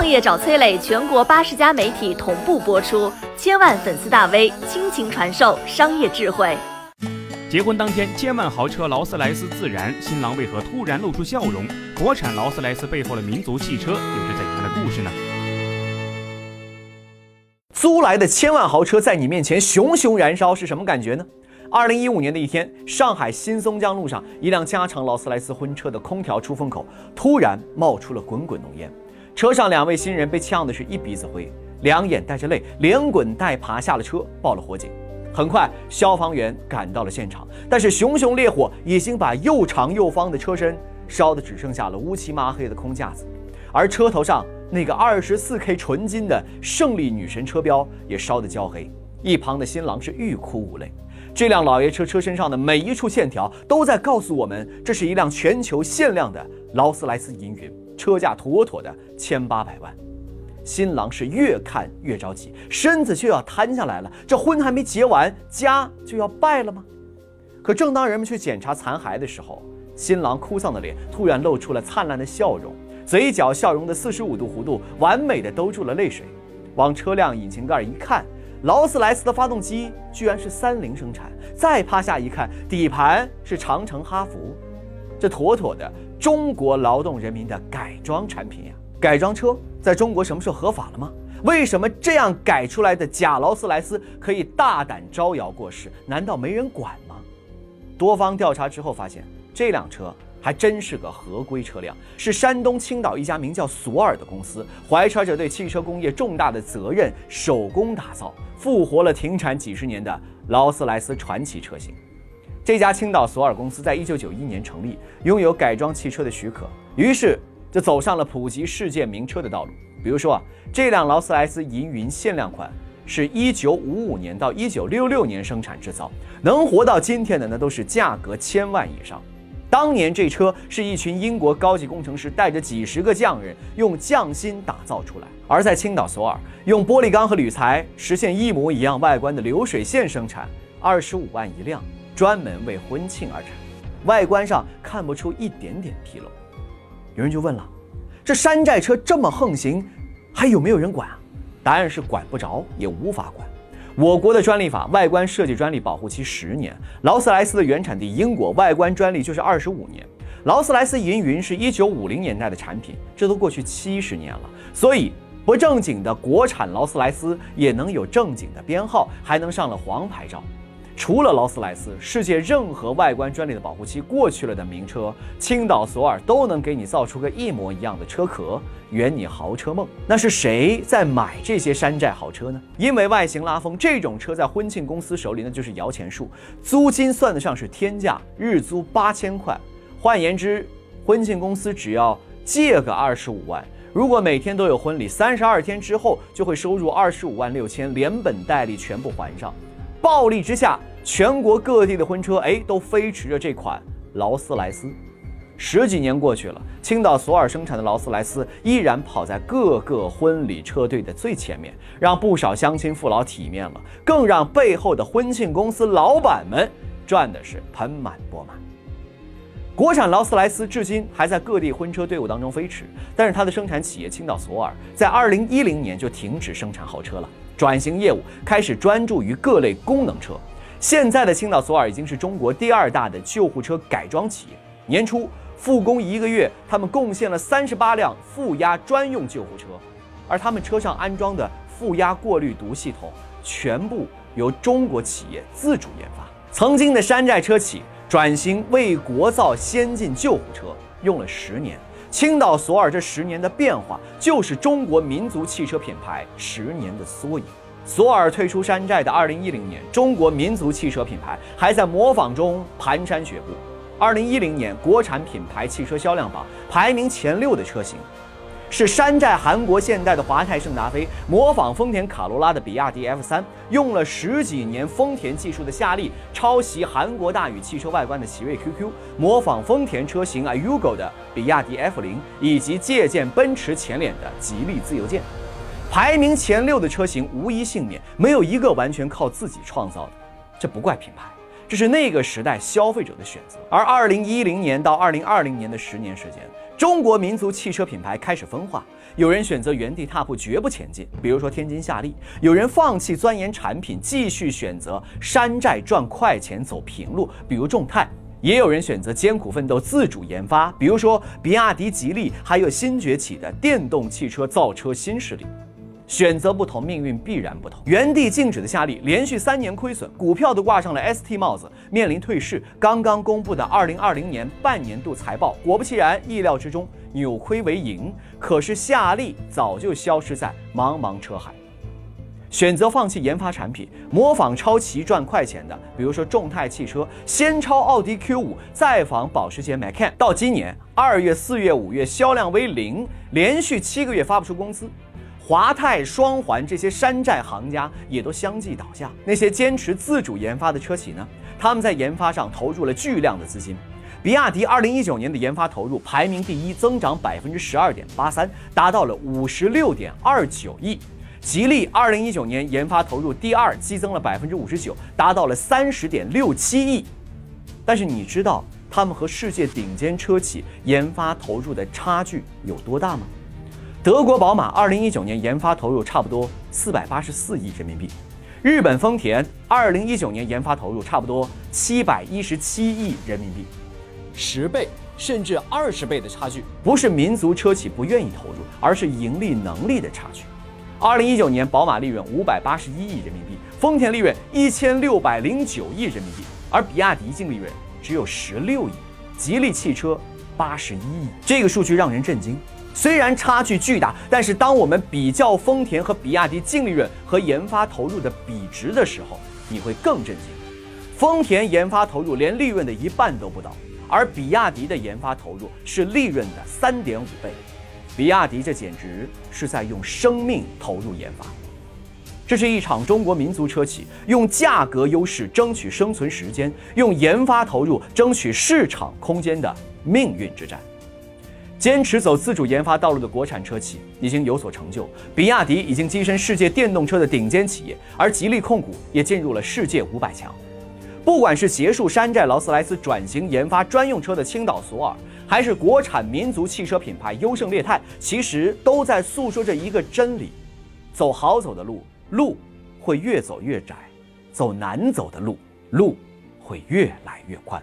创业找崔磊，全国八十家媒体同步播出，千万粉丝大 V 倾情传授商业智慧。结婚当天，千万豪车劳斯莱斯自燃，新郎为何突然露出笑容？国产劳斯莱斯背后的民族汽车有着怎样的故事呢？租来的千万豪车在你面前熊熊燃烧，是什么感觉呢？二零一五年的一天，上海新松江路上，一辆加长劳斯莱斯婚车的空调出风口突然冒出了滚滚浓烟，车上两位新人被呛的是一鼻子灰，两眼带着泪，连滚带爬下了车，报了火警。很快，消防员赶到了现场，但是熊熊烈火已经把又长又方的车身烧得只剩下了乌漆抹黑的空架子，而车头上那个二十四 K 纯金的胜利女神车标也烧得焦黑。一旁的新郎是欲哭无泪。这辆老爷车车身上的每一处线条都在告诉我们，这是一辆全球限量的劳斯莱斯银云，车价妥妥的千八百万。新郎是越看越着急，身子就要瘫下来了。这婚还没结完，家就要败了吗？可正当人们去检查残骸的时候，新郎哭丧的脸突然露出了灿烂的笑容，嘴角笑容的四十五度弧度完美的兜住了泪水。往车辆引擎盖一看，劳斯莱斯的发动机居然是三菱生产。再趴下一看，底盘是长城哈弗，这妥妥的中国劳动人民的改装产品呀！改装车在中国什么时候合法了吗？为什么这样改出来的假劳斯莱斯可以大胆招摇过市？难道没人管吗？多方调查之后发现，这辆车还真是个合规车辆，是山东青岛一家名叫索尔的公司，怀揣着对汽车工业重大的责任，手工打造，复活了停产几十年的劳斯莱斯传奇车型。这家青岛索尔公司在一九九一年成立，拥有改装汽车的许可，于是。就走上了普及世界名车的道路。比如说啊，这辆劳斯莱斯银云限量款是一九五五年到一九六六年生产制造，能活到今天的那都是价格千万以上。当年这车是一群英国高级工程师带着几十个匠人用匠心打造出来，而在青岛索尔用玻璃钢和铝材实现一模一样外观的流水线生产，二十五万一辆，专门为婚庆而产，外观上看不出一点点纰漏。有人就问了，这山寨车这么横行，还有没有人管啊？答案是管不着，也无法管。我国的专利法外观设计专利保护期十年，劳斯莱斯的原产地英国外观专利就是二十五年。劳斯莱斯银云是一九五零年代的产品，这都过去七十年了，所以不正经的国产劳斯莱斯也能有正经的编号，还能上了黄牌照。除了劳斯莱斯，世界任何外观专利的保护期过去了的名车，青岛索尔都能给你造出个一模一样的车壳，圆你豪车梦。那是谁在买这些山寨豪车呢？因为外形拉风，这种车在婚庆公司手里那就是摇钱树，租金算得上是天价，日租八千块。换言之，婚庆公司只要借个二十五万，如果每天都有婚礼，三十二天之后就会收入二十五万六千，连本带利全部还上。暴利之下。全国各地的婚车，哎，都飞驰着这款劳斯莱斯。十几年过去了，青岛索尔生产的劳斯莱斯依然跑在各个婚礼车队的最前面，让不少乡亲父老体面了，更让背后的婚庆公司老板们赚的是盆满钵满。国产劳斯莱斯至今还在各地婚车队伍当中飞驰，但是它的生产企业青岛索尔在2010年就停止生产豪车了，转型业务，开始专注于各类功能车。现在的青岛索尔已经是中国第二大的救护车改装企业。年初复工一个月，他们贡献了三十八辆负压专用救护车，而他们车上安装的负压过滤毒系统全部由中国企业自主研发。曾经的山寨车企转型为国造先进救护车用了十年，青岛索尔这十年的变化就是中国民族汽车品牌十年的缩影。索尔退出山寨的二零一零年，中国民族汽车品牌还在模仿中蹒跚学步。二零一零年，国产品牌汽车销量榜排名前六的车型，是山寨韩国现代的华泰圣达菲，模仿丰田卡罗拉的比亚迪 F 三，用了十几年丰田技术的夏利，抄袭韩国大宇汽车外观的奇瑞 QQ，模仿丰田车型 Ayugo 的比亚迪 F 零，以及借鉴奔驰前脸的吉利自由舰。排名前六的车型无一幸免，没有一个完全靠自己创造的。这不怪品牌，这是那个时代消费者的选择。而二零一零年到二零二零年的十年时间，中国民族汽车品牌开始分化，有人选择原地踏步，绝不前进，比如说天津夏利；有人放弃钻研产品，继续选择山寨赚快钱，走平路，比如众泰；也有人选择艰苦奋斗，自主研发，比如说比亚迪、吉利，还有新崛起的电动汽车造车新势力。选择不同，命运必然不同。原地静止的夏利连续三年亏损，股票都挂上了 ST 帽子，面临退市。刚刚公布的2020年半年度财报，果不其然，意料之中，扭亏为盈。可是夏利早就消失在茫茫车海。选择放弃研发产品，模仿抄袭赚快钱的，比如说众泰汽车，先抄奥迪 Q5，再仿保时捷 Macan，到今年二月、四月、五月销量为零，连续七个月发不出工资。华泰、双环这些山寨行家也都相继倒下。那些坚持自主研发的车企呢？他们在研发上投入了巨量的资金。比亚迪二零一九年的研发投入排名第一，增长百分之十二点八三，达到了五十六点二九亿。吉利二零一九年研发投入第二，激增了百分之五十九，达到了三十点六七亿。但是你知道他们和世界顶尖车企研发投入的差距有多大吗？德国宝马二零一九年研发投入差不多四百八十四亿人民币，日本丰田二零一九年研发投入差不多七百一十七亿人民币，十倍甚至二十倍的差距，不是民族车企不愿意投入，而是盈利能力的差距。二零一九年宝马利润五百八十一亿人民币，丰田利润一千六百零九亿人民币，而比亚迪净利润只有十六亿，吉利汽车八十一亿，这个数据让人震惊。虽然差距巨大，但是当我们比较丰田和比亚迪净利润和研发投入的比值的时候，你会更震惊。丰田研发投入连利润的一半都不到，而比亚迪的研发投入是利润的三点五倍。比亚迪这简直是在用生命投入研发。这是一场中国民族车企用价格优势争取生存时间，用研发投入争取市场空间的命运之战。坚持走自主研发道路的国产车企已经有所成就，比亚迪已经跻身世界电动车的顶尖企业，而吉利控股也进入了世界五百强。不管是结束山寨劳斯莱斯转型研发专用车的青岛索尔，还是国产民族汽车品牌优胜劣汰，其实都在诉说着一个真理：走好走的路，路会越走越窄；走难走的路，路会越来越宽。